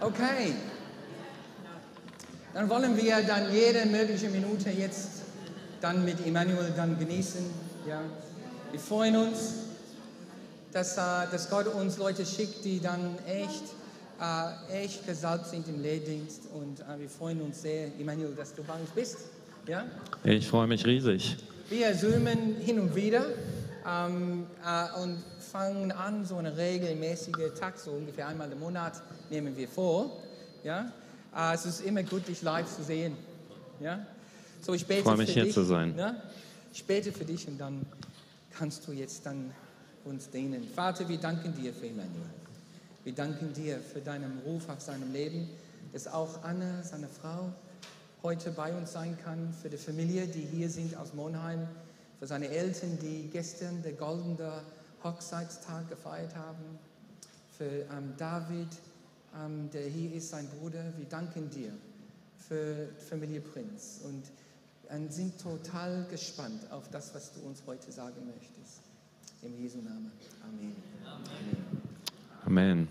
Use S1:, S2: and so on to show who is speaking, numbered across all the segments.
S1: Okay. Dann wollen wir dann jede mögliche Minute jetzt dann mit Emmanuel dann genießen. Ja. Wir freuen uns, dass, äh, dass Gott uns Leute schickt, die dann echt, äh, echt gesalbt sind im Lehrdienst. Und äh, wir freuen uns sehr, Emmanuel, dass du bei uns bist. Ja?
S2: Ich freue mich riesig.
S1: Wir zoomen hin und wieder ähm, äh, und fangen an, so eine regelmäßige Tag, so ungefähr einmal im Monat nehmen wir vor. Ja? Äh, es ist immer gut, dich live zu sehen. Ja? So, ich bete
S2: freue mich
S1: für
S2: hier
S1: dich,
S2: zu sein.
S1: Ja? Ich bete für dich und dann kannst du jetzt dann uns dienen. Vater, wir danken dir für Emmanuel. Wir danken dir für deinen Ruf auf seinem Leben, dass auch Anna, seine Frau, heute bei uns sein kann, für die Familie, die hier sind aus Monheim, für seine Eltern, die gestern der goldene Hochzeitstag gefeiert haben, für ähm, David, ähm, der hier ist, sein Bruder. Wir danken dir für Familie Prinz und und sind total gespannt auf das, was du uns heute sagen möchtest. Im Jesu Namen. Amen.
S2: Amen.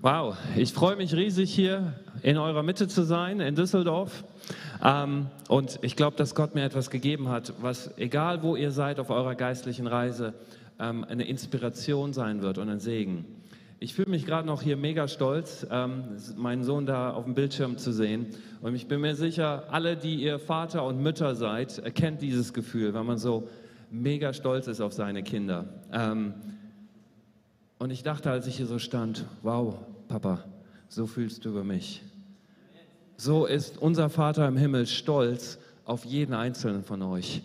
S2: Wow, ich freue mich riesig hier in eurer Mitte zu sein, in Düsseldorf. Ähm, und ich glaube, dass Gott mir etwas gegeben hat, was, egal wo ihr seid auf eurer geistlichen Reise, ähm, eine Inspiration sein wird und ein Segen. Ich fühle mich gerade noch hier mega stolz, ähm, meinen Sohn da auf dem Bildschirm zu sehen. Und ich bin mir sicher, alle, die ihr Vater und Mütter seid, erkennt dieses Gefühl, weil man so mega stolz ist auf seine Kinder. Ähm, und ich dachte, als ich hier so stand, wow, Papa, so fühlst du über mich. So ist unser Vater im Himmel stolz auf jeden einzelnen von euch.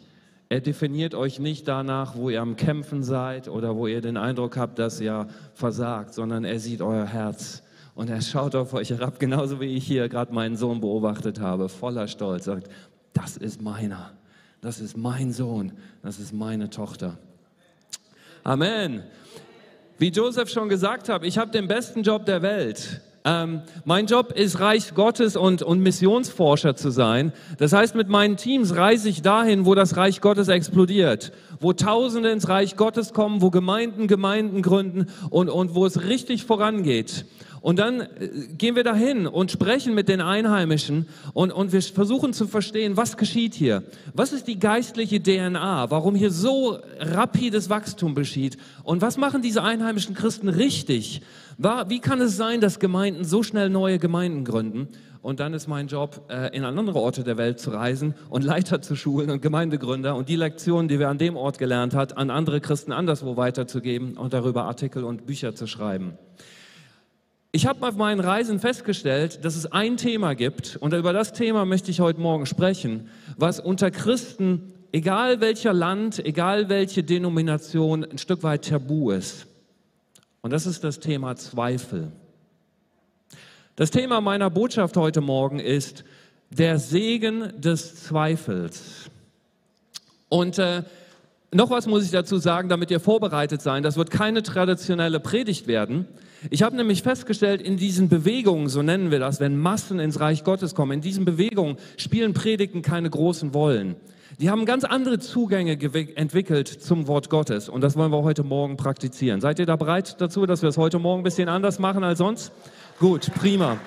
S2: Er definiert euch nicht danach, wo ihr am Kämpfen seid oder wo ihr den Eindruck habt, dass ihr versagt, sondern er sieht euer Herz und er schaut auf euch herab, genauso wie ich hier gerade meinen Sohn beobachtet habe, voller Stolz, sagt, das ist meiner, das ist mein Sohn, das ist meine Tochter. Amen. Wie Joseph schon gesagt hat, ich habe den besten Job der Welt. Ähm, mein Job ist Reich Gottes und, und Missionsforscher zu sein. Das heißt, mit meinen Teams reise ich dahin, wo das Reich Gottes explodiert, wo Tausende ins Reich Gottes kommen, wo Gemeinden Gemeinden gründen und, und wo es richtig vorangeht. Und dann äh, gehen wir dahin und sprechen mit den Einheimischen und, und wir versuchen zu verstehen, was geschieht hier. Was ist die geistliche DNA? Warum hier so rapides Wachstum geschieht? Und was machen diese einheimischen Christen richtig? Wie kann es sein, dass Gemeinden so schnell neue Gemeinden gründen? Und dann ist mein Job, äh, in andere Orte der Welt zu reisen und Leiter zu schulen und Gemeindegründer und die Lektionen, die wir an dem Ort gelernt hat, an andere Christen anderswo weiterzugeben und darüber Artikel und Bücher zu schreiben. Ich habe auf meinen Reisen festgestellt, dass es ein Thema gibt, und über das Thema möchte ich heute Morgen sprechen, was unter Christen, egal welcher Land, egal welche Denomination, ein Stück weit tabu ist. Und das ist das Thema Zweifel. Das Thema meiner Botschaft heute Morgen ist der Segen des Zweifels. Und äh, noch was muss ich dazu sagen, damit ihr vorbereitet seid. Das wird keine traditionelle Predigt werden. Ich habe nämlich festgestellt, in diesen Bewegungen, so nennen wir das, wenn Massen ins Reich Gottes kommen, in diesen Bewegungen spielen Predigten keine großen Rollen. Die haben ganz andere Zugänge entwickelt zum Wort Gottes und das wollen wir heute Morgen praktizieren. Seid ihr da bereit dazu, dass wir es heute Morgen ein bisschen anders machen als sonst? Gut, prima.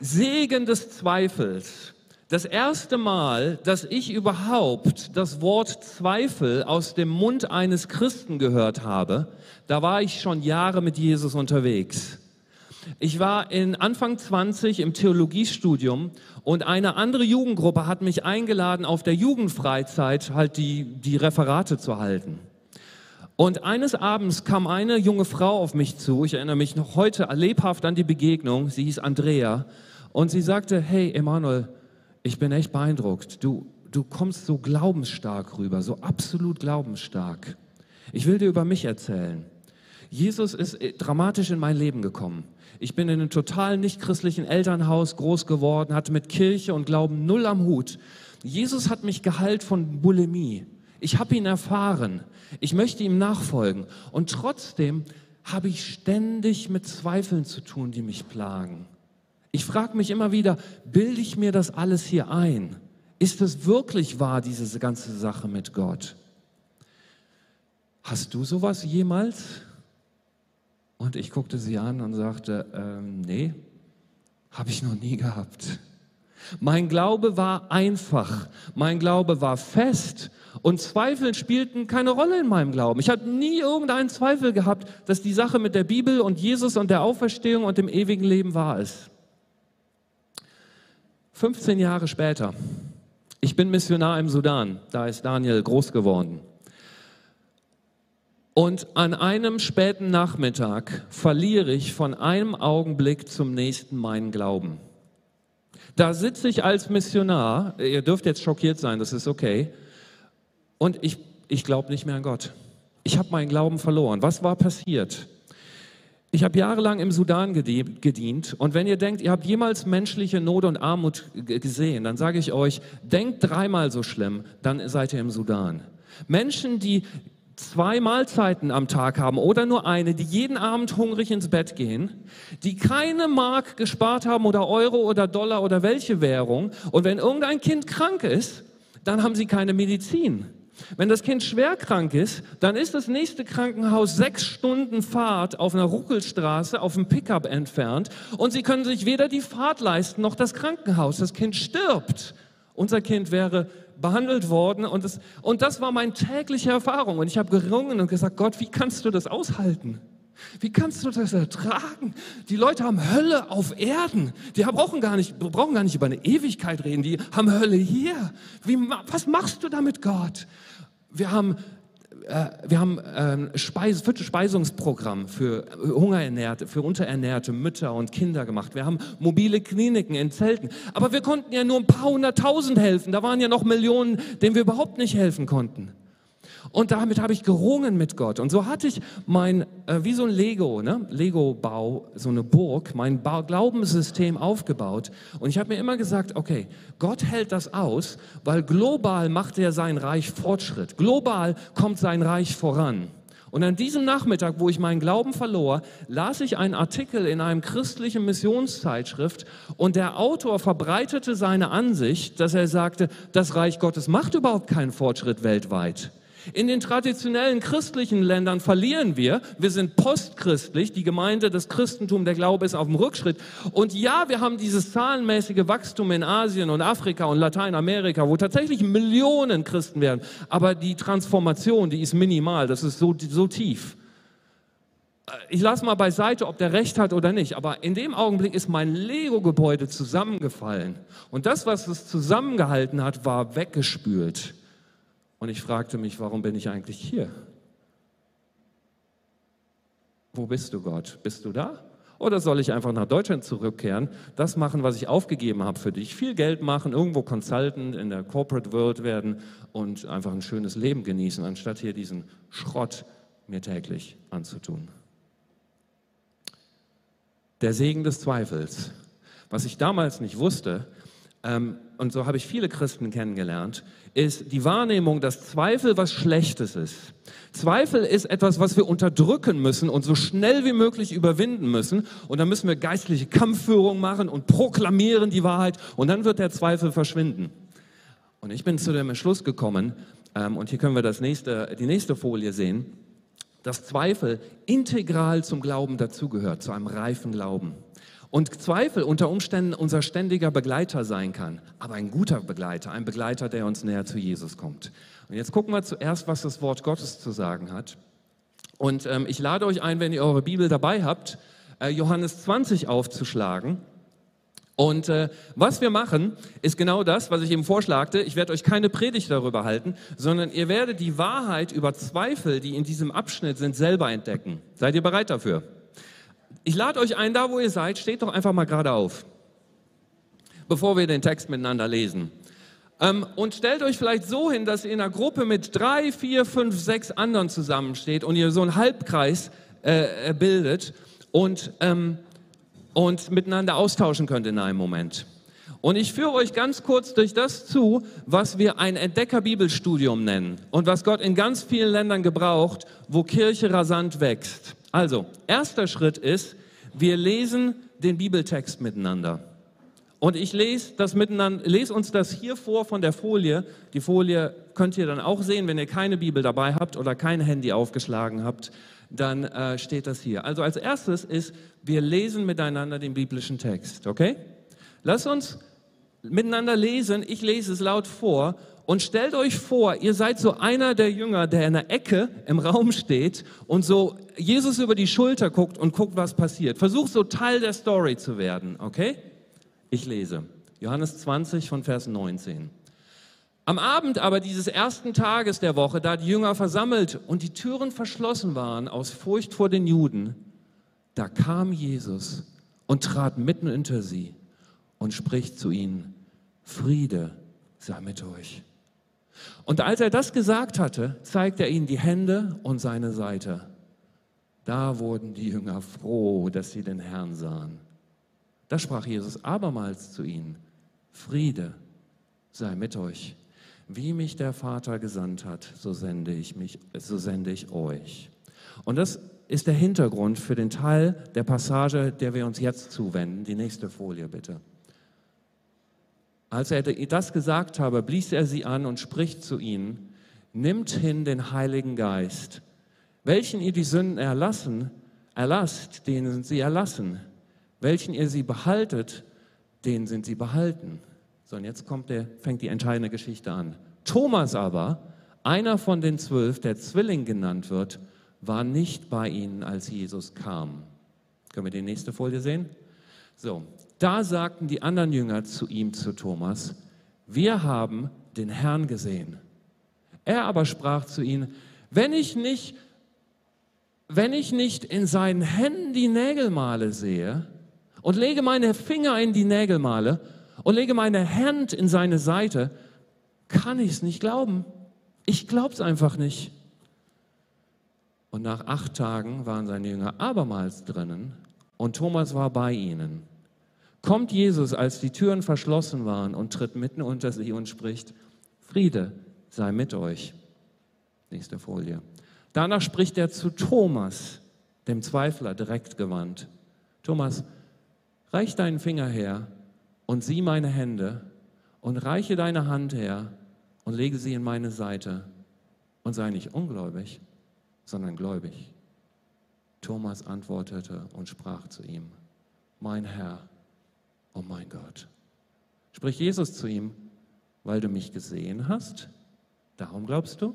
S2: Segen des Zweifels. Das erste Mal, dass ich überhaupt das Wort Zweifel aus dem Mund eines Christen gehört habe, da war ich schon Jahre mit Jesus unterwegs. Ich war in Anfang 20 im Theologiestudium und eine andere Jugendgruppe hat mich eingeladen, auf der Jugendfreizeit halt die, die Referate zu halten. Und eines Abends kam eine junge Frau auf mich zu, ich erinnere mich noch heute lebhaft an die Begegnung, sie hieß Andrea, und sie sagte, hey Emanuel, ich bin echt beeindruckt, du, du kommst so glaubensstark rüber, so absolut glaubensstark. Ich will dir über mich erzählen. Jesus ist äh, dramatisch in mein Leben gekommen. Ich bin in einem total nicht christlichen Elternhaus groß geworden, hatte mit Kirche und Glauben null am Hut. Jesus hat mich geheilt von Bulimie. Ich habe ihn erfahren. Ich möchte ihm nachfolgen. Und trotzdem habe ich ständig mit Zweifeln zu tun, die mich plagen. Ich frage mich immer wieder, bilde ich mir das alles hier ein? Ist es wirklich wahr, diese ganze Sache mit Gott? Hast du sowas jemals? Und ich guckte sie an und sagte, ähm, nee, habe ich noch nie gehabt. Mein Glaube war einfach, mein Glaube war fest und Zweifel spielten keine Rolle in meinem Glauben. Ich habe nie irgendeinen Zweifel gehabt, dass die Sache mit der Bibel und Jesus und der Auferstehung und dem ewigen Leben wahr ist. 15 Jahre später, ich bin Missionar im Sudan, da ist Daniel groß geworden. Und an einem späten Nachmittag verliere ich von einem Augenblick zum nächsten meinen Glauben. Da sitze ich als Missionar, ihr dürft jetzt schockiert sein, das ist okay, und ich, ich glaube nicht mehr an Gott. Ich habe meinen Glauben verloren. Was war passiert? Ich habe jahrelang im Sudan gedient und wenn ihr denkt, ihr habt jemals menschliche Not und Armut gesehen, dann sage ich euch, denkt dreimal so schlimm, dann seid ihr im Sudan. Menschen, die zwei Mahlzeiten am Tag haben oder nur eine, die jeden Abend hungrig ins Bett gehen, die keine Mark gespart haben oder Euro oder Dollar oder welche Währung. Und wenn irgendein Kind krank ist, dann haben sie keine Medizin. Wenn das Kind schwer krank ist, dann ist das nächste Krankenhaus sechs Stunden Fahrt auf einer Ruckelstraße auf dem Pickup entfernt und sie können sich weder die Fahrt leisten noch das Krankenhaus. Das Kind stirbt. Unser Kind wäre behandelt worden und das, und das war meine tägliche Erfahrung. Und ich habe gerungen und gesagt, Gott, wie kannst du das aushalten? Wie kannst du das ertragen? Die Leute haben Hölle auf Erden. Die brauchen gar nicht, brauchen gar nicht über eine Ewigkeit reden. Die haben Hölle hier. Wie, was machst du damit, Gott? Wir haben äh, wir haben ein ähm, Speis Speisungsprogramm für Hungerernährte, für unterernährte Mütter und Kinder gemacht. Wir haben mobile Kliniken in Zelten. Aber wir konnten ja nur ein paar hunderttausend helfen. Da waren ja noch Millionen, denen wir überhaupt nicht helfen konnten. Und damit habe ich gerungen mit Gott. Und so hatte ich mein, äh, wie so ein Lego, ne? Lego-Bau, so eine Burg, mein ba Glaubenssystem aufgebaut. Und ich habe mir immer gesagt, okay, Gott hält das aus, weil global macht er sein Reich Fortschritt. Global kommt sein Reich voran. Und an diesem Nachmittag, wo ich meinen Glauben verlor, las ich einen Artikel in einem christlichen Missionszeitschrift und der Autor verbreitete seine Ansicht, dass er sagte, das Reich Gottes macht überhaupt keinen Fortschritt weltweit. In den traditionellen christlichen Ländern verlieren wir. Wir sind postchristlich. Die Gemeinde, das Christentum, der Glaube ist auf dem Rückschritt. Und ja, wir haben dieses zahlenmäßige Wachstum in Asien und Afrika und Lateinamerika, wo tatsächlich Millionen Christen werden. Aber die Transformation, die ist minimal. Das ist so, so tief. Ich lasse mal beiseite, ob der recht hat oder nicht. Aber in dem Augenblick ist mein Lego-Gebäude zusammengefallen. Und das, was es zusammengehalten hat, war weggespült. Und ich fragte mich, warum bin ich eigentlich hier? Wo bist du, Gott? Bist du da? Oder soll ich einfach nach Deutschland zurückkehren, das machen, was ich aufgegeben habe für dich, viel Geld machen, irgendwo Consultant in der Corporate World werden und einfach ein schönes Leben genießen, anstatt hier diesen Schrott mir täglich anzutun? Der Segen des Zweifels. Was ich damals nicht wusste, ähm, und so habe ich viele Christen kennengelernt, ist die Wahrnehmung, dass Zweifel was Schlechtes ist. Zweifel ist etwas, was wir unterdrücken müssen und so schnell wie möglich überwinden müssen. Und dann müssen wir geistliche Kampfführung machen und proklamieren die Wahrheit und dann wird der Zweifel verschwinden. Und ich bin zu dem Entschluss gekommen, ähm, und hier können wir das nächste, die nächste Folie sehen, dass Zweifel integral zum Glauben dazugehört, zu einem reifen Glauben. Und Zweifel unter Umständen unser ständiger Begleiter sein kann, aber ein guter Begleiter, ein Begleiter, der uns näher zu Jesus kommt. Und jetzt gucken wir zuerst, was das Wort Gottes zu sagen hat. Und ähm, ich lade euch ein, wenn ihr eure Bibel dabei habt, äh, Johannes 20 aufzuschlagen. Und äh, was wir machen, ist genau das, was ich eben vorschlagte. Ich werde euch keine Predigt darüber halten, sondern ihr werdet die Wahrheit über Zweifel, die in diesem Abschnitt sind, selber entdecken. Seid ihr bereit dafür? Ich lade euch ein, da wo ihr seid, steht doch einfach mal gerade auf, bevor wir den Text miteinander lesen. Ähm, und stellt euch vielleicht so hin, dass ihr in einer Gruppe mit drei, vier, fünf, sechs anderen zusammensteht und ihr so einen Halbkreis äh, bildet und, ähm, und miteinander austauschen könnt in einem Moment. Und ich führe euch ganz kurz durch das zu, was wir ein Entdecker-Bibelstudium nennen und was Gott in ganz vielen Ländern gebraucht, wo Kirche rasant wächst. Also, erster Schritt ist, wir lesen den Bibeltext miteinander. Und ich lese, das miteinander, lese uns das hier vor von der Folie. Die Folie könnt ihr dann auch sehen, wenn ihr keine Bibel dabei habt oder kein Handy aufgeschlagen habt. dann äh, steht das hier. Also als erstes ist, wir lesen miteinander den biblischen Text, okay? Lass uns miteinander lesen. Ich lese es laut vor und stellt euch vor, ihr seid so einer der Jünger, der in der Ecke im Raum steht und so Jesus über die Schulter guckt und guckt, was passiert. Versucht so Teil der Story zu werden, okay? Ich lese. Johannes 20 von Vers 19. Am Abend aber dieses ersten Tages der Woche, da die Jünger versammelt und die Türen verschlossen waren aus Furcht vor den Juden, da kam Jesus und trat mitten unter sie und spricht zu ihnen, Friede sei mit euch. Und als er das gesagt hatte, zeigte er ihnen die Hände und seine Seite. Da wurden die Jünger froh, dass sie den Herrn sahen. Da sprach Jesus abermals zu ihnen, Friede sei mit euch. Wie mich der Vater gesandt hat, so sende ich mich, so sende ich euch. Und das ist der Hintergrund für den Teil der Passage, der wir uns jetzt zuwenden. Die nächste Folie bitte. Als er das gesagt habe, blies er sie an und spricht zu ihnen, nimmt hin den Heiligen Geist, welchen ihr die Sünden erlassen, erlasst, denen sind sie erlassen, welchen ihr sie behaltet, denen sind sie behalten. So, und jetzt kommt der, fängt die entscheidende Geschichte an. Thomas aber, einer von den zwölf, der Zwilling genannt wird, war nicht bei ihnen, als Jesus kam. Können wir die nächste Folie sehen? So, da sagten die anderen Jünger zu ihm, zu Thomas, wir haben den Herrn gesehen. Er aber sprach zu ihnen, wenn ich nicht, wenn ich nicht in seinen Händen die Nägelmale sehe und lege meine Finger in die Nägelmale und lege meine Hand in seine Seite, kann ich es nicht glauben. Ich glaube es einfach nicht. Und nach acht Tagen waren seine Jünger abermals drinnen und Thomas war bei ihnen kommt Jesus, als die Türen verschlossen waren und tritt mitten unter sie und spricht, Friede sei mit euch. Nächste Folie. Danach spricht er zu Thomas, dem Zweifler, direkt gewandt. Thomas, reich deinen Finger her und sieh meine Hände und reiche deine Hand her und lege sie in meine Seite und sei nicht ungläubig, sondern gläubig. Thomas antwortete und sprach zu ihm, mein Herr oh mein Gott. Spricht Jesus zu ihm, weil du mich gesehen hast? Darum glaubst du?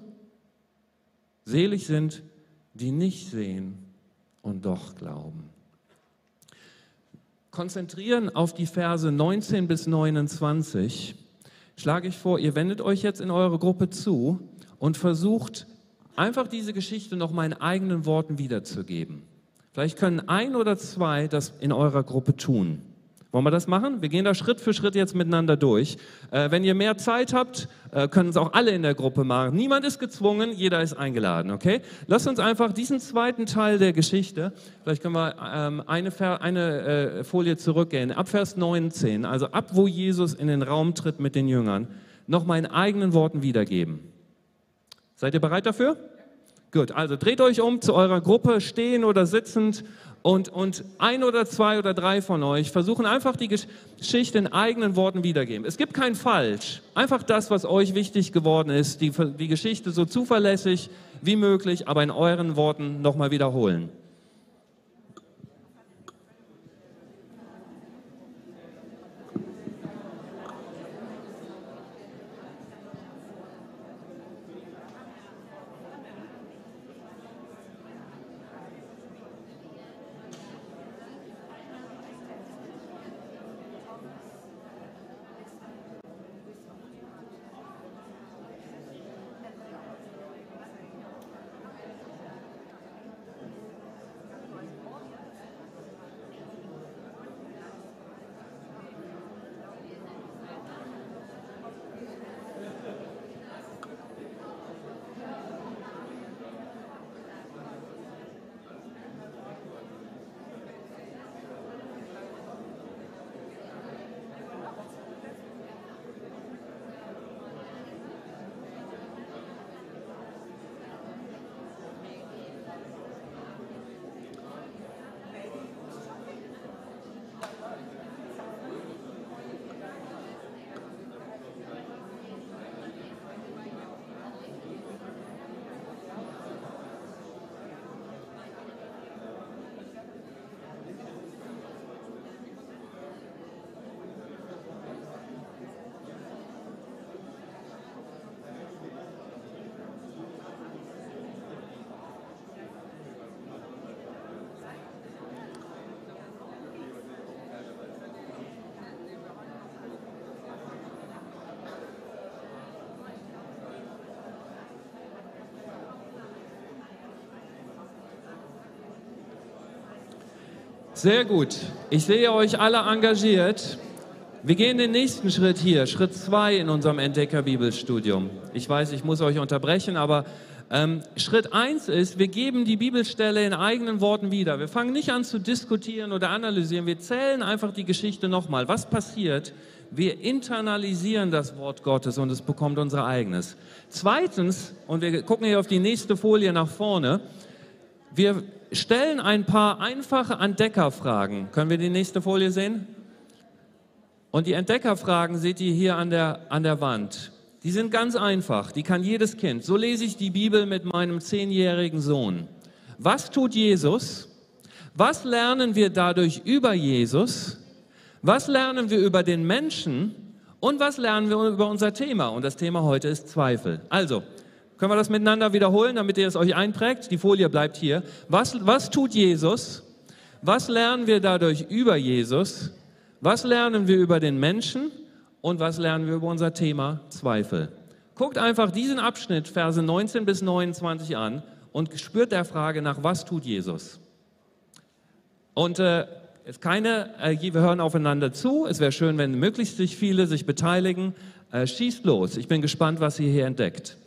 S2: Selig sind, die nicht sehen und doch glauben. Konzentrieren auf die Verse 19 bis 29 schlage ich vor, ihr wendet euch jetzt in eure Gruppe zu und versucht einfach diese Geschichte noch in eigenen Worten wiederzugeben. Vielleicht können ein oder zwei das in eurer Gruppe tun. Wollen wir das machen? Wir gehen da Schritt für Schritt jetzt miteinander durch. Äh, wenn ihr mehr Zeit habt, äh, können es auch alle in der Gruppe machen. Niemand ist gezwungen, jeder ist eingeladen, okay? Lasst uns einfach diesen zweiten Teil der Geschichte, vielleicht können wir ähm, eine, eine äh, Folie zurückgehen, ab Vers 19, also ab wo Jesus in den Raum tritt mit den Jüngern, nochmal in eigenen Worten wiedergeben. Seid ihr bereit dafür? Gut, also dreht euch um zu eurer Gruppe, stehen oder sitzend und, und ein oder zwei oder drei von euch versuchen einfach die Geschichte in eigenen Worten wiedergeben. Es gibt kein Falsch, einfach das, was euch wichtig geworden ist, die, die Geschichte so zuverlässig wie möglich, aber in euren Worten nochmal wiederholen. Sehr gut. Ich sehe euch alle engagiert. Wir gehen den nächsten Schritt hier, Schritt zwei in unserem Entdecker-Bibelstudium. Ich weiß, ich muss euch unterbrechen, aber ähm, Schritt eins ist, wir geben die Bibelstelle in eigenen Worten wieder. Wir fangen nicht an zu diskutieren oder analysieren, wir zählen einfach die Geschichte nochmal. Was passiert? Wir internalisieren das Wort Gottes und es bekommt unser eigenes. Zweitens, und wir gucken hier auf die nächste Folie nach vorne, wir stellen ein paar einfache Entdeckerfragen. Können wir die nächste Folie sehen? Und die Entdeckerfragen seht ihr hier an der, an der Wand. Die sind ganz einfach, die kann jedes Kind. So lese ich die Bibel mit meinem zehnjährigen Sohn. Was tut Jesus? Was lernen wir dadurch über Jesus? Was lernen wir über den Menschen? Und was lernen wir über unser Thema? Und das Thema heute ist Zweifel. Also, können wir das miteinander wiederholen, damit ihr es euch einprägt? Die Folie bleibt hier. Was, was tut Jesus? Was lernen wir dadurch über Jesus? Was lernen wir über den Menschen und was lernen wir über unser Thema Zweifel? Guckt einfach diesen Abschnitt, Verse 19 bis 29 an und spürt der Frage nach, was tut Jesus? Und äh, ist keine, äh, wir hören aufeinander zu. Es wäre schön, wenn möglichst viele sich beteiligen. Äh, schießt los. Ich bin gespannt, was ihr hier entdeckt.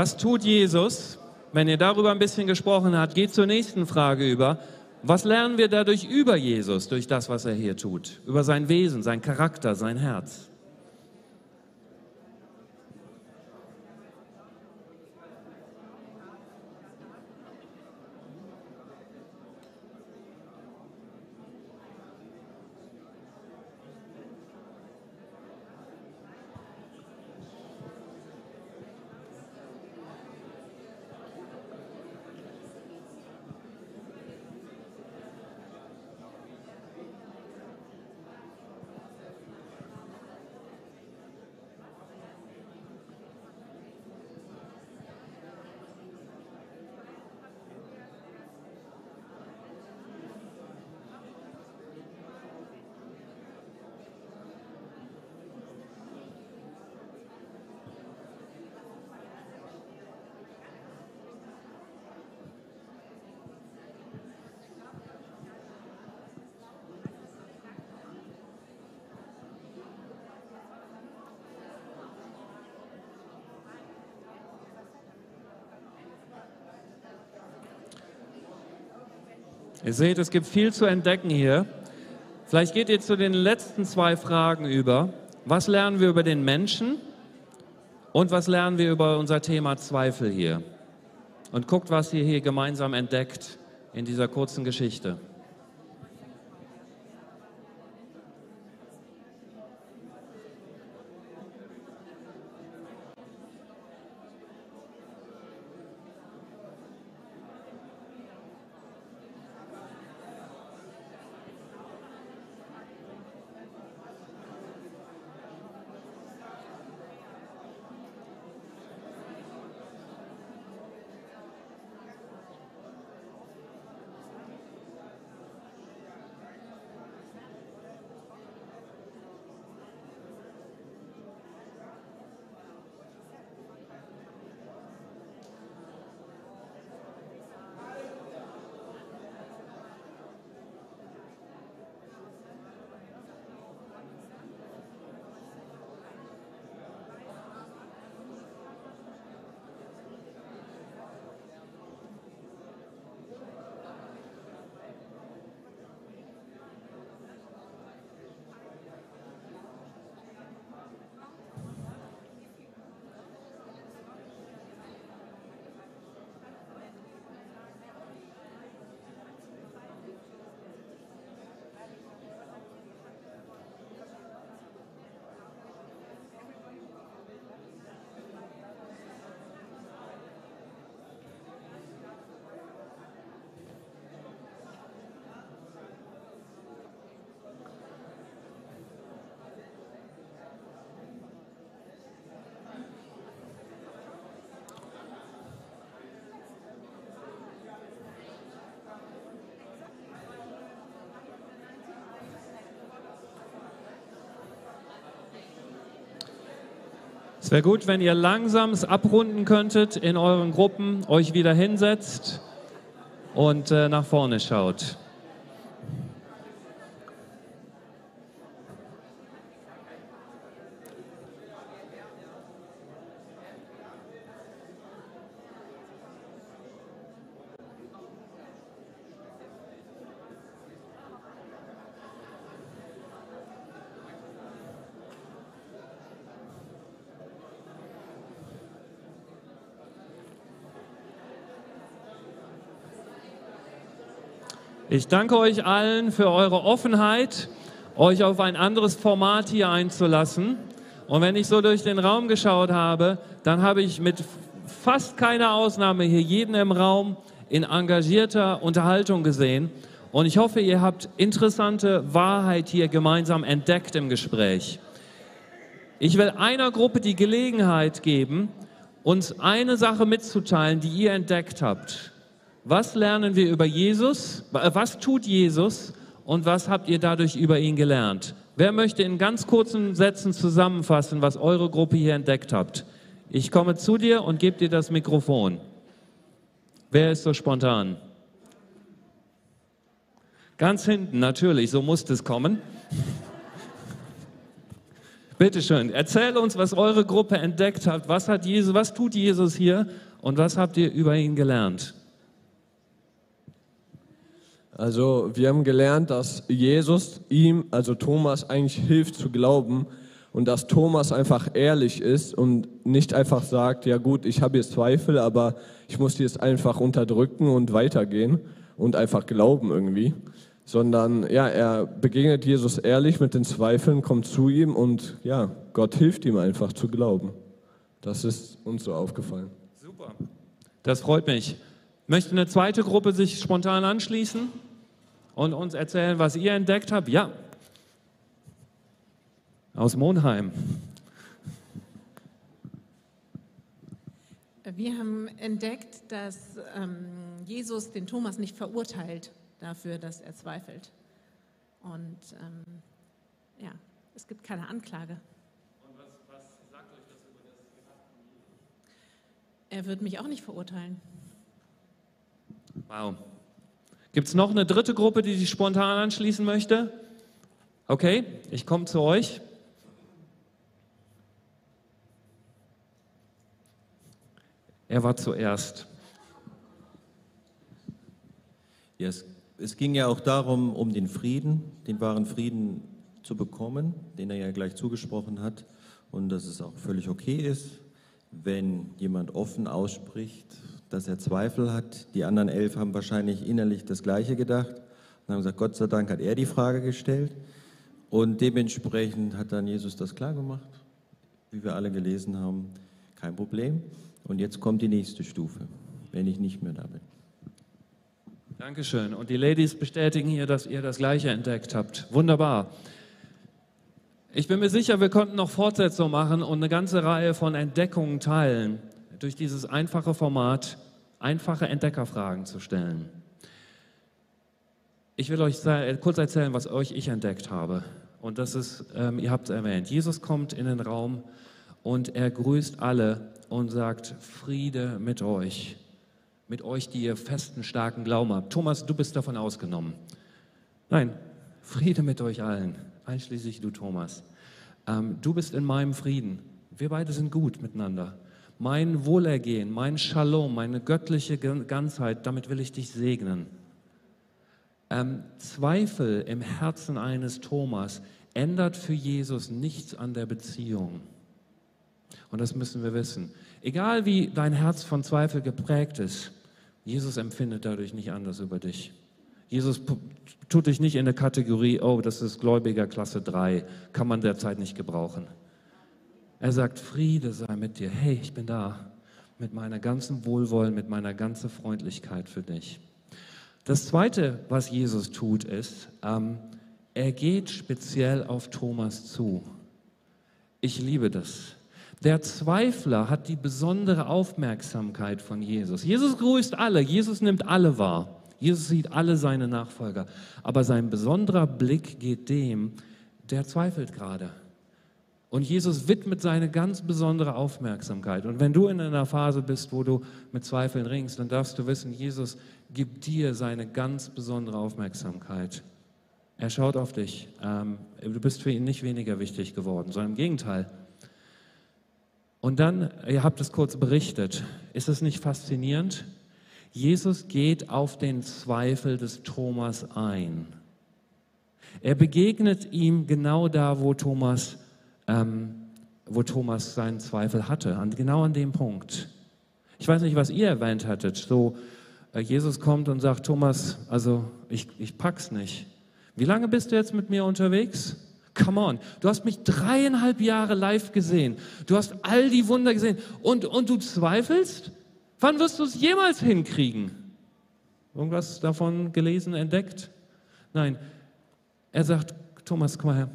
S2: Was tut Jesus? Wenn ihr darüber ein bisschen gesprochen habt, geht zur nächsten Frage über. Was lernen wir dadurch über Jesus, durch das, was er hier tut? Über sein Wesen, sein Charakter, sein Herz? Ihr seht, es gibt viel zu entdecken hier. Vielleicht geht ihr zu den letzten zwei Fragen über. Was lernen wir über den Menschen und was lernen wir über unser Thema Zweifel hier? Und guckt, was ihr hier gemeinsam entdeckt in dieser kurzen Geschichte. Es wäre gut, wenn ihr langsam es abrunden könntet in euren Gruppen, euch wieder hinsetzt und äh, nach vorne schaut. Ich danke euch allen für eure Offenheit, euch auf ein anderes Format hier einzulassen. Und wenn ich so durch den Raum geschaut habe, dann habe ich mit fast keiner Ausnahme hier jeden im Raum in engagierter Unterhaltung gesehen. Und ich hoffe, ihr habt interessante Wahrheit hier gemeinsam entdeckt im Gespräch. Ich will einer Gruppe die Gelegenheit geben, uns eine Sache mitzuteilen, die ihr entdeckt habt. Was lernen wir über Jesus? Was tut Jesus? Und was habt ihr dadurch über ihn gelernt? Wer möchte in ganz kurzen Sätzen zusammenfassen, was eure Gruppe hier entdeckt habt? Ich komme zu dir und gebe dir das Mikrofon. Wer ist so spontan? Ganz hinten, natürlich, so muss es kommen. Bitte schön, erzähl uns, was eure Gruppe entdeckt hat. Was hat Jesus, was tut Jesus hier und was habt ihr über ihn gelernt?
S3: Also wir haben gelernt, dass Jesus ihm, also Thomas, eigentlich hilft zu glauben und dass Thomas einfach ehrlich ist und nicht einfach sagt, ja gut, ich habe jetzt Zweifel, aber ich muss die jetzt einfach unterdrücken und weitergehen und einfach glauben irgendwie, sondern ja, er begegnet Jesus ehrlich mit den Zweifeln, kommt zu ihm und ja, Gott hilft ihm einfach zu glauben. Das ist uns so aufgefallen.
S2: Super. Das freut mich. Möchte eine zweite Gruppe sich spontan anschließen? Und uns erzählen, was ihr entdeckt habt? Ja. Aus Monheim.
S4: Wir haben entdeckt, dass ähm, Jesus den Thomas nicht verurteilt dafür, dass er zweifelt. Und ähm, ja, es gibt keine Anklage. Und was, was sagt euch das über das Er wird mich auch nicht verurteilen.
S2: Wow. Gibt es noch eine dritte Gruppe, die sich spontan anschließen möchte? Okay, ich komme zu euch. Er war zuerst.
S5: Ja, es, es, ging ja auch darum, um den Frieden, den wahren Frieden zu bekommen, den er ja gleich zugesprochen hat. Und dass es auch völlig okay ist, wenn jemand offen ausspricht, dass er Zweifel hat. Die anderen elf haben wahrscheinlich innerlich das Gleiche gedacht und haben gesagt, Gott sei Dank hat er die Frage gestellt. Und dementsprechend hat dann Jesus das klar gemacht, wie wir alle gelesen haben, kein Problem. Und jetzt kommt die nächste Stufe, wenn ich nicht mehr da bin.
S2: Dankeschön. Und die Ladies bestätigen hier, dass ihr das Gleiche entdeckt habt. Wunderbar. Ich bin mir sicher, wir konnten noch Fortsetzung machen und eine ganze Reihe von Entdeckungen teilen durch dieses einfache Format einfache Entdeckerfragen zu stellen. Ich will euch kurz erzählen, was euch ich entdeckt habe. Und das ist, ähm, ihr habt es erwähnt, Jesus kommt in den Raum und er grüßt alle und sagt, Friede mit euch, mit euch, die ihr festen, starken Glauben habt. Thomas, du bist davon ausgenommen. Nein, Friede mit euch allen, einschließlich du, Thomas. Ähm, du bist in meinem Frieden. Wir beide sind gut miteinander mein Wohlergehen, mein Shalom, meine göttliche Ganzheit, damit will ich dich segnen. Ähm, Zweifel im Herzen eines Thomas ändert für Jesus nichts an der Beziehung. Und das müssen wir wissen. Egal wie dein Herz von Zweifel geprägt ist, Jesus empfindet dadurch nicht anders über dich. Jesus tut dich nicht in der Kategorie, oh, das ist Gläubiger Klasse 3, kann man derzeit nicht gebrauchen. Er sagt, Friede sei mit dir. Hey, ich bin da mit meiner ganzen Wohlwollen, mit meiner ganzen Freundlichkeit für dich. Das Zweite, was Jesus tut, ist, ähm, er geht speziell auf Thomas zu. Ich liebe das. Der Zweifler hat die besondere Aufmerksamkeit von Jesus. Jesus grüßt alle, Jesus nimmt alle wahr. Jesus sieht alle seine Nachfolger. Aber sein besonderer Blick geht dem, der zweifelt gerade Und Jesus widmet seine ganz besondere Aufmerksamkeit. Und wenn du in einer Phase bist, wo du mit Zweifeln ringst, dann darfst du wissen, Jesus gibt dir seine ganz besondere Aufmerksamkeit. Er schaut auf dich. Ähm, du bist für ihn nicht weniger wichtig geworden, sondern im Gegenteil. Und dann, ihr habt es kurz berichtet, ist es nicht faszinierend? Jesus geht auf den Zweifel des Thomas ein. Er begegnet ihm genau da, wo Thomas ähm, wo Thomas seinen Zweifel hatte, an, genau an dem Punkt. Ich weiß nicht, was ihr erwähnt hattet. So, äh, Jesus kommt und sagt, Thomas, also ich, ich pack's nicht. Wie lange bist du jetzt mit mir unterwegs? Come on, du hast mich dreieinhalb Jahre live gesehen. Du hast all die Wunder gesehen und, und du zweifelst? Wann wirst du es jemals hinkriegen? Irgendwas davon gelesen, entdeckt? Nein, er sagt, Thomas, komm mal her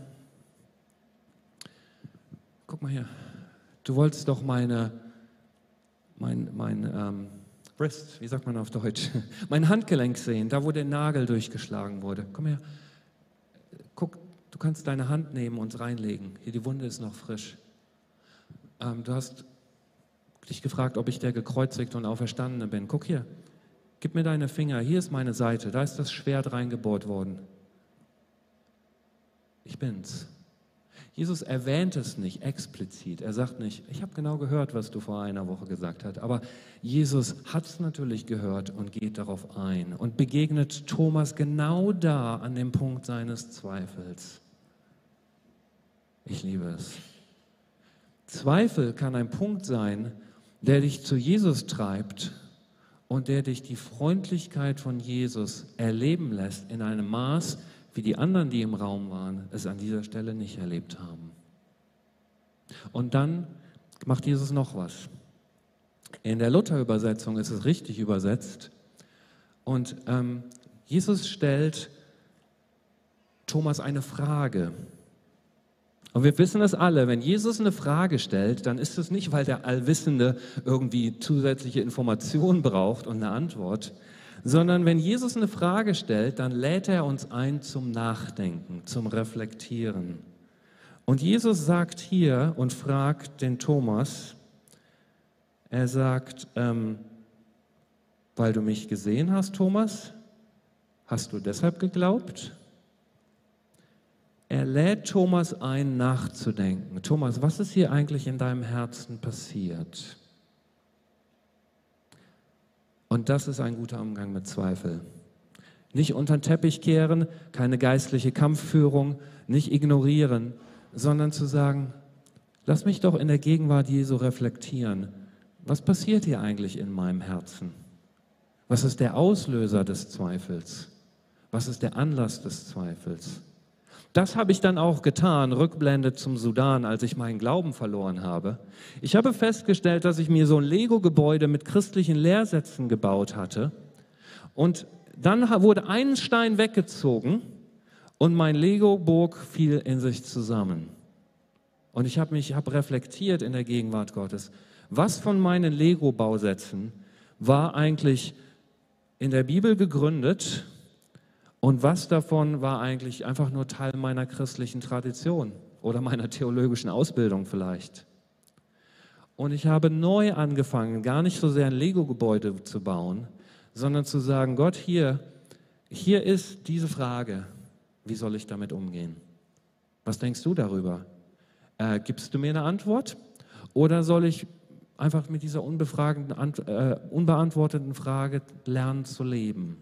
S2: guck mal hier, du wolltest doch meine, mein, mein ähm, Wrist, wie sagt man auf Deutsch, mein Handgelenk sehen, da wo der Nagel durchgeschlagen wurde. Komm her, guck, du kannst deine Hand nehmen und reinlegen. Hier, die Wunde ist noch frisch. Ähm, du hast dich gefragt, ob ich der gekreuzigte und auferstandene bin. Guck hier, gib mir deine Finger, hier ist meine Seite, da ist das Schwert reingebohrt worden. Ich bin's. Jesus erwähnt es nicht explizit. Er sagt nicht, ich habe genau gehört, was du vor einer Woche gesagt hast. Aber Jesus hat es natürlich gehört und geht darauf ein und begegnet Thomas genau da an dem Punkt seines Zweifels. Ich liebe es. Zweifel kann ein Punkt sein, der dich zu Jesus treibt und der dich die Freundlichkeit von Jesus erleben lässt in einem Maß, wie die anderen, die im Raum waren, es an dieser Stelle nicht erlebt haben. Und dann macht Jesus noch was. In der Luther-Übersetzung ist es richtig übersetzt. Und ähm, Jesus stellt Thomas eine Frage. Und wir wissen es alle, wenn Jesus eine Frage stellt, dann ist es nicht, weil der Allwissende irgendwie zusätzliche Informationen braucht und eine Antwort, sondern wenn Jesus eine Frage stellt, dann lädt er uns ein zum Nachdenken, zum Reflektieren. Und Jesus sagt hier und fragt den Thomas, er sagt, ähm, weil du mich gesehen hast, Thomas, hast du deshalb geglaubt? Er lädt Thomas ein, nachzudenken. Thomas, was ist hier eigentlich in deinem Herzen passiert? Und das ist ein guter Umgang mit Zweifel. Nicht unter den Teppich kehren, keine geistliche Kampfführung, nicht ignorieren, sondern zu sagen, lass mich doch in der Gegenwart Jesu reflektieren. Was passiert hier eigentlich in meinem Herzen? Was ist der Auslöser des Zweifels? Was ist der Anlass des Zweifels? Das habe ich dann auch getan, Rückblende zum Sudan, als ich meinen Glauben verloren habe. Ich habe festgestellt, dass ich mir so ein Lego-Gebäude mit christlichen Lehrsätzen gebaut hatte. Und dann wurde ein Stein weggezogen und mein Lego-Burg fiel in sich zusammen. Und ich habe mich hab reflektiert in der Gegenwart Gottes. Was von meinen Lego-Bausätzen war eigentlich in der Bibel gegründet und was davon war eigentlich einfach nur Teil meiner christlichen Tradition oder meiner theologischen Ausbildung vielleicht? Und ich habe neu angefangen, gar nicht so sehr ein Lego-Gebäude zu bauen, sondern zu sagen, Gott, hier, hier ist diese Frage, wie soll ich damit umgehen? Was denkst du darüber? Äh, gibst du mir eine Antwort? Oder soll ich einfach mit dieser unbefragten, äh, unbeantworteten Frage lernen zu leben?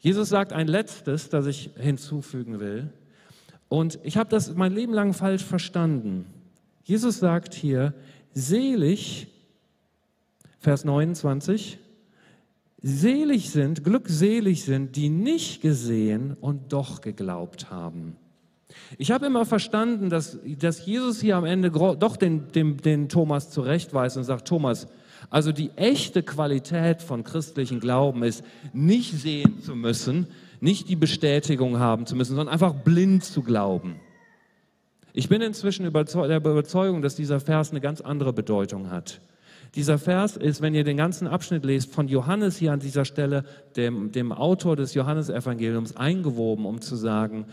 S2: Jesus sagt ein letztes, das ich hinzufügen will. Und ich habe das mein Leben lang falsch verstanden. Jesus sagt hier, selig, Vers 29, selig sind, glückselig sind, die nicht gesehen und doch geglaubt haben. Ich habe immer verstanden, dass, dass Jesus hier am Ende doch den, den, den Thomas zurechtweist und sagt, Thomas, also die echte Qualität von christlichen Glauben ist, nicht sehen zu müssen, nicht die Bestätigung haben zu müssen, sondern einfach blind zu glauben. Ich bin inzwischen der Überzeugung, dass dieser Vers eine ganz andere Bedeutung hat. Dieser Vers ist, wenn ihr den ganzen Abschnitt lest, von Johannes hier an dieser Stelle, dem, dem Autor des Johannesevangeliums, eingewoben, um zu sagen,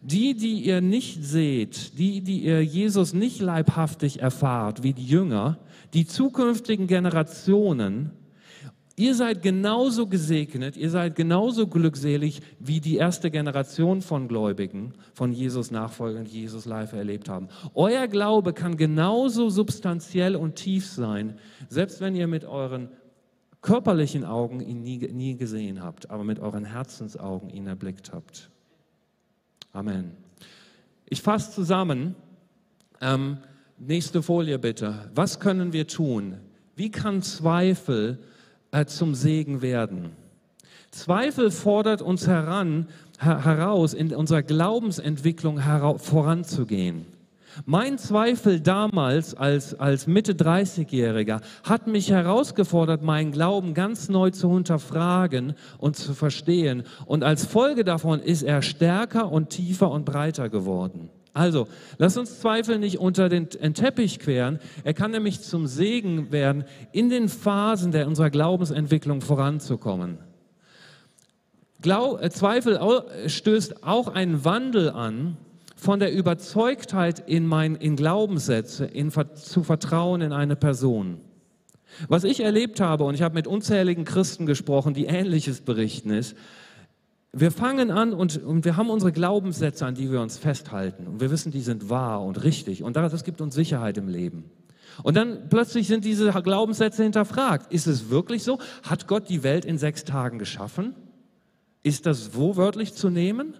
S2: die, die ihr nicht seht, die, die ihr Jesus nicht leibhaftig erfahrt, wie die Jünger, die zukünftigen Generationen, Ihr seid genauso gesegnet, ihr seid genauso glückselig wie die erste Generation von Gläubigen, von Jesus Nachfolgern, die Jesus live erlebt haben. Euer Glaube kann genauso substanziell und tief sein, selbst wenn ihr mit euren körperlichen Augen ihn nie, nie gesehen habt, aber mit euren Herzensaugen ihn erblickt habt. Amen. Ich fasse zusammen. Ähm, nächste Folie bitte. Was können wir tun? Wie kann Zweifel äh, zum Segen werden. Zweifel fordert uns heran, her heraus, in unserer Glaubensentwicklung voranzugehen. Mein Zweifel damals als, als Mitte 30-Jähriger hat mich herausgefordert, meinen Glauben ganz neu zu hinterfragen und zu verstehen. Und als Folge davon ist er stärker und tiefer und breiter geworden. Also, lass uns Zweifel nicht unter den, Teppich queren. Er kann nämlich zum Segen werden, in den Phasen der unserer Glaubensentwicklung voranzukommen. Glau äh, Zweifel stößt auch einen Wandel an von der Überzeugtheit in, mein, in Glaubenssätze, in, zu Vertrauen in eine Person. Was ich erlebt habe, und ich habe mit unzähligen Christen gesprochen, die Ähnliches berichten, ist, wir fangen an und, und wir haben unsere Glaubenssätze, an die wir uns festhalten. Und wir wissen, die sind wahr und richtig. Und das gibt uns Sicherheit im Leben. Und dann plötzlich sind diese Glaubenssätze hinterfragt. Ist es wirklich so? Hat Gott die Welt in sechs Tagen geschaffen? Ist das wo wörtlich zu nehmen?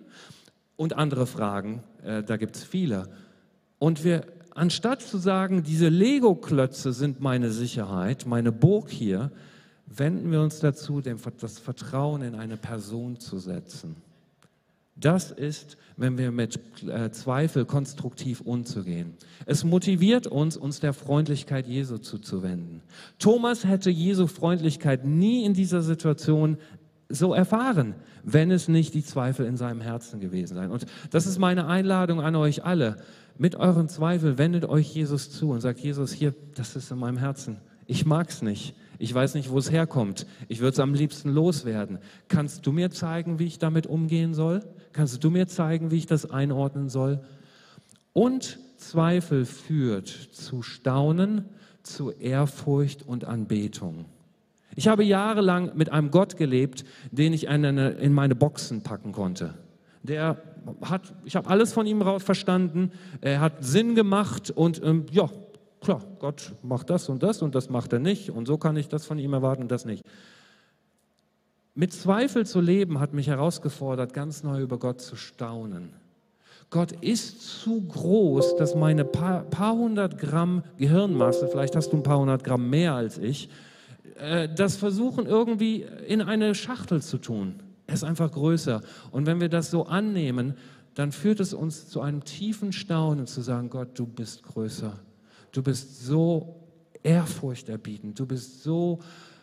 S2: Und andere Fragen, äh, da gibt es viele. Und wir, anstatt zu sagen, diese Lego-Klötze sind meine Sicherheit, meine Burg hier, wenden wir uns dazu, das Vertrauen in eine Person zu setzen. Das ist, wenn wir mit äh, Zweifel konstruktiv umzugehen. Es motiviert uns, uns der Freundlichkeit Jesu zuzuwenden. Thomas hätte Jesu Freundlichkeit nie in dieser Situation so erfahren, wenn es nicht die Zweifel in seinem Herzen gewesen seien. Und das ist meine Einladung an euch alle. Mit euren Zweifeln wendet euch Jesus zu und sagt, Jesus, hier, das ist in meinem Herzen. Ich mag es nicht. Ich weiß nicht, wo es herkommt. Ich würde es am liebsten loswerden. Kannst du mir zeigen, wie ich damit umgehen soll? Kannst du mir zeigen, wie ich das einordnen soll? Und Zweifel führt zu Staunen, zu Ehrfurcht und Anbetung. Ich habe jahrelang mit einem Gott gelebt, den ich in meine Boxen packen konnte. Der hat, ich habe alles von ihm verstanden, er hat Sinn gemacht und ähm, ja, klar, Gott macht das und das und das macht er nicht und so kann ich das von ihm erwarten und das nicht. Mit Zweifel zu leben hat mich herausgefordert, ganz neu über Gott zu staunen. Gott ist zu groß, dass meine paar, paar hundert Gramm Gehirnmasse, vielleicht hast du ein paar hundert Gramm mehr als ich, äh, das versuchen irgendwie in eine Schachtel zu tun. Er ist einfach größer. Und wenn wir das so annehmen, dann führt es uns zu einem tiefen Staunen, zu sagen, Gott, du bist größer. Du bist so ehrfurchterbietend, du bist so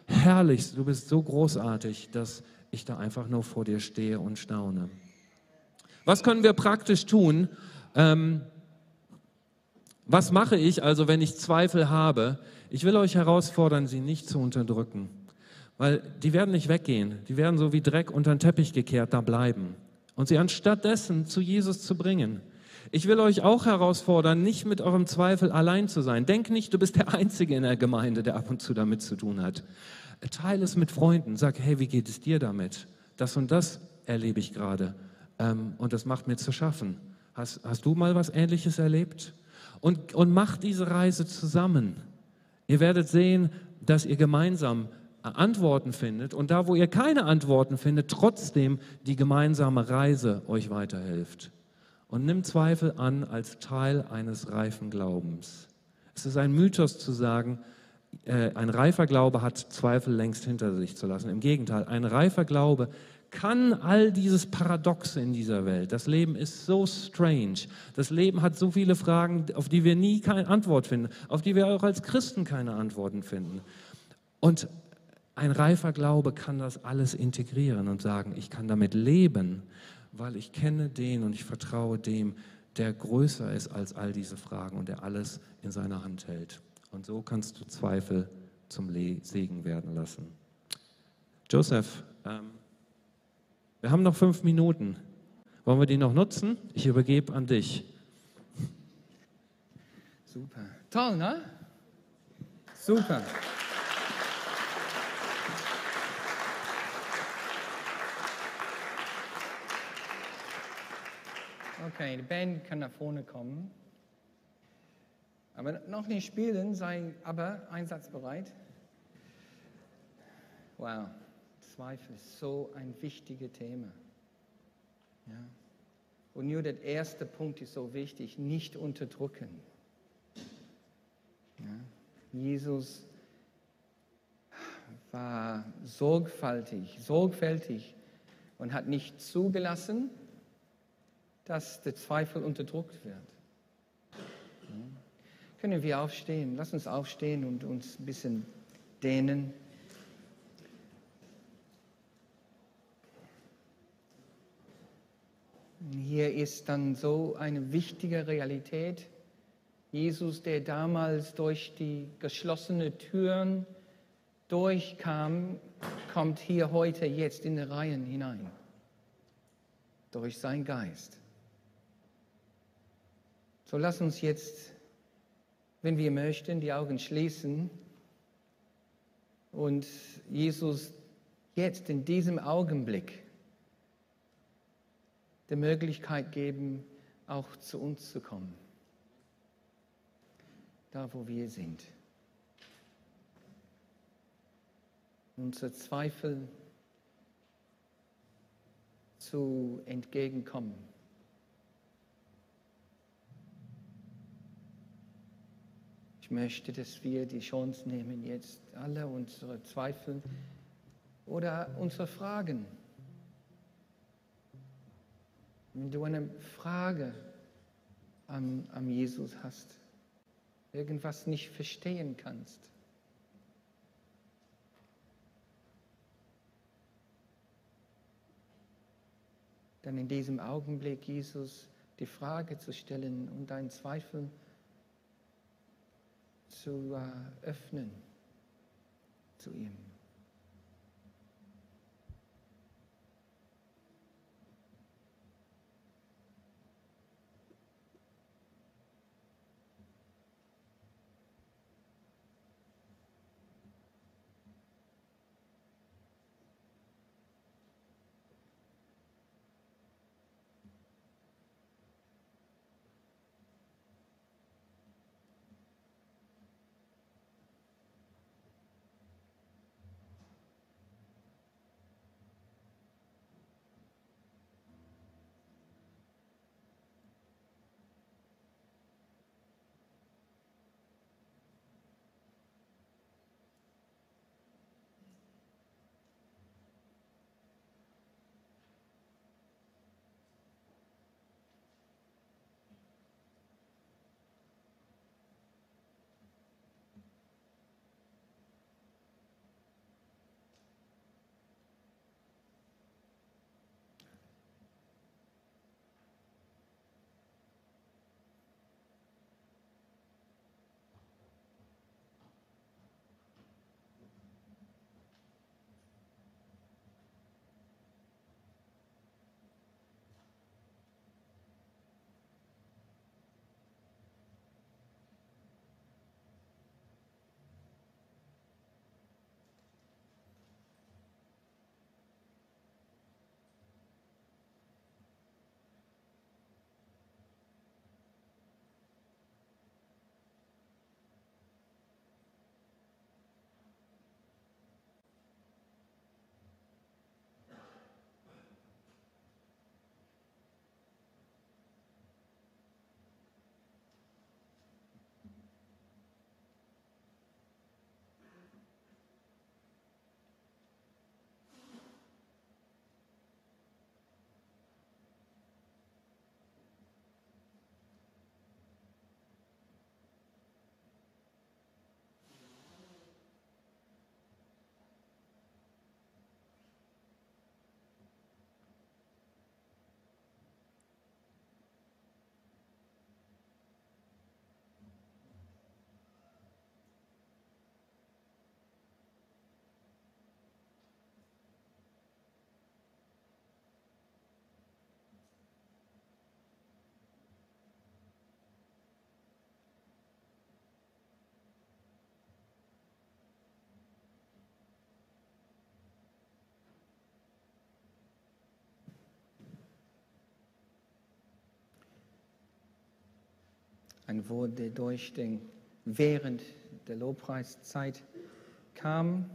S2: herrlich, du bist so großartig, dass ich da einfach nur vor dir stehe und staune. Was können wir praktisch tun? Ähm, was mache ich also, wenn ich Zweifel habe? Ich will euch herausfordern, sie nicht zu unterdrücken, weil die werden nicht weggehen. Die werden so wie Dreck unter den Teppich gekehrt da bleiben und sie anstattdessen zu Jesus zu bringen. Ich will euch auch herausfordern, nicht mit eurem Zweifel allein zu sein. Denk nicht, du bist der Einzige in der Gemeinde, der ab und zu damit zu tun hat. Teile es mit Freunden. Sag, hey, wie geht es dir damit? Das und das erlebe ich gerade. Ähm, und das macht mir zu schaffen. Hast, hast du mal was Ähnliches erlebt? Und, und macht diese Reise zusammen. Ihr werdet sehen, dass ihr gemeinsam Antworten findet und da, wo ihr keine Antworten findet, trotzdem die gemeinsame Reise euch weiterhilft und nimm Zweifel an als Teil eines reifen Glaubens. Es ist ein Mythos zu sagen, äh, ein reifer Glaube hat Zweifel längst hinter sich zu lassen. Im Gegenteil, ein reifer Glaube kann all dieses Paradoxe in dieser Welt. Das Leben ist so strange. Das Leben hat so viele Fragen, auf die wir nie keine Antwort finden, auf die wir auch als Christen keine Antworten finden. Und ein reifer Glaube kann das alles integrieren und sagen, ich kann damit leben weil ich kenne den und ich vertraue dem, der größer ist als all diese Fragen und der alles in seiner Hand hält. Und so kannst du Zweifel zum Le Segen werden lassen. Joseph, ähm, wir haben noch fünf Minuten. Wollen wir die noch nutzen? Ich übergebe an dich.
S1: Super. Toll, ne? Super. Okay, die Band kann nach vorne kommen. Aber noch nicht spielen, sei aber einsatzbereit. Wow, Zweifel ist so ein wichtiges Thema. Ja. Und nur der erste Punkt ist so wichtig, nicht unterdrücken. Ja. Jesus war sorgfältig, sorgfältig und hat nicht zugelassen, dass der Zweifel unterdrückt wird. Können wir aufstehen? Lass uns aufstehen und uns ein bisschen dehnen. Hier ist dann so eine wichtige Realität. Jesus, der damals durch die geschlossenen Türen durchkam, kommt hier heute jetzt in die Reihen hinein. Durch seinen Geist. So lass uns jetzt, wenn wir möchten, die Augen schließen und Jesus jetzt in diesem Augenblick die Möglichkeit geben, auch zu uns zu kommen. Da, wo wir sind. Unsere Zweifel zu entgegenkommen. Ich möchte, dass wir die Chance nehmen, jetzt alle unsere Zweifel oder unsere Fragen. Wenn du eine Frage an, an Jesus hast, irgendwas nicht verstehen kannst, dann in diesem Augenblick Jesus die Frage zu stellen und deinen Zweifel zu äh, öffnen zu ihm. Ein Wort, der durch den, während der Lobpreiszeit kam.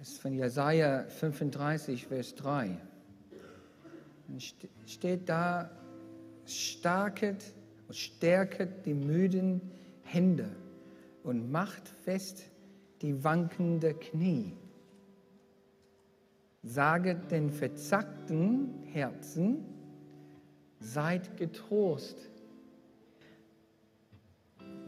S1: Ist von Jesaja 35, Vers 3. Dann steht da, starket und stärket die müden Hände und macht fest die wankende Knie. Saget den verzackten Herzen, seid getrost.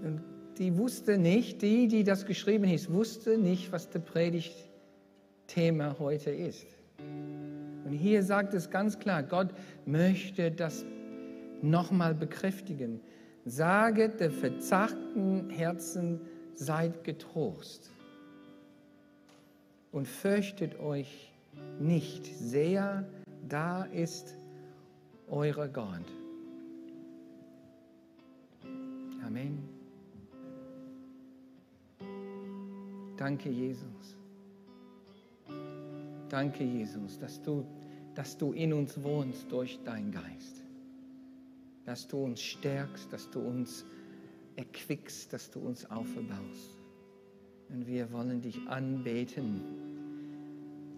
S1: Und die wusste nicht, die, die das geschrieben ist, wusste nicht, was der Predigtthema heute ist. Und hier sagt es ganz klar, Gott möchte das nochmal bekräftigen. Saget der verzachten Herzen, seid getrost. Und fürchtet euch nicht sehr, da ist euer Gott. Amen. Danke, Jesus. Danke, Jesus, dass du, dass du in uns wohnst durch deinen Geist. Dass du uns stärkst, dass du uns erquickst, dass du uns aufbaust. Und wir wollen dich anbeten.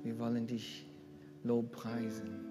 S1: Wir wollen dich lobpreisen.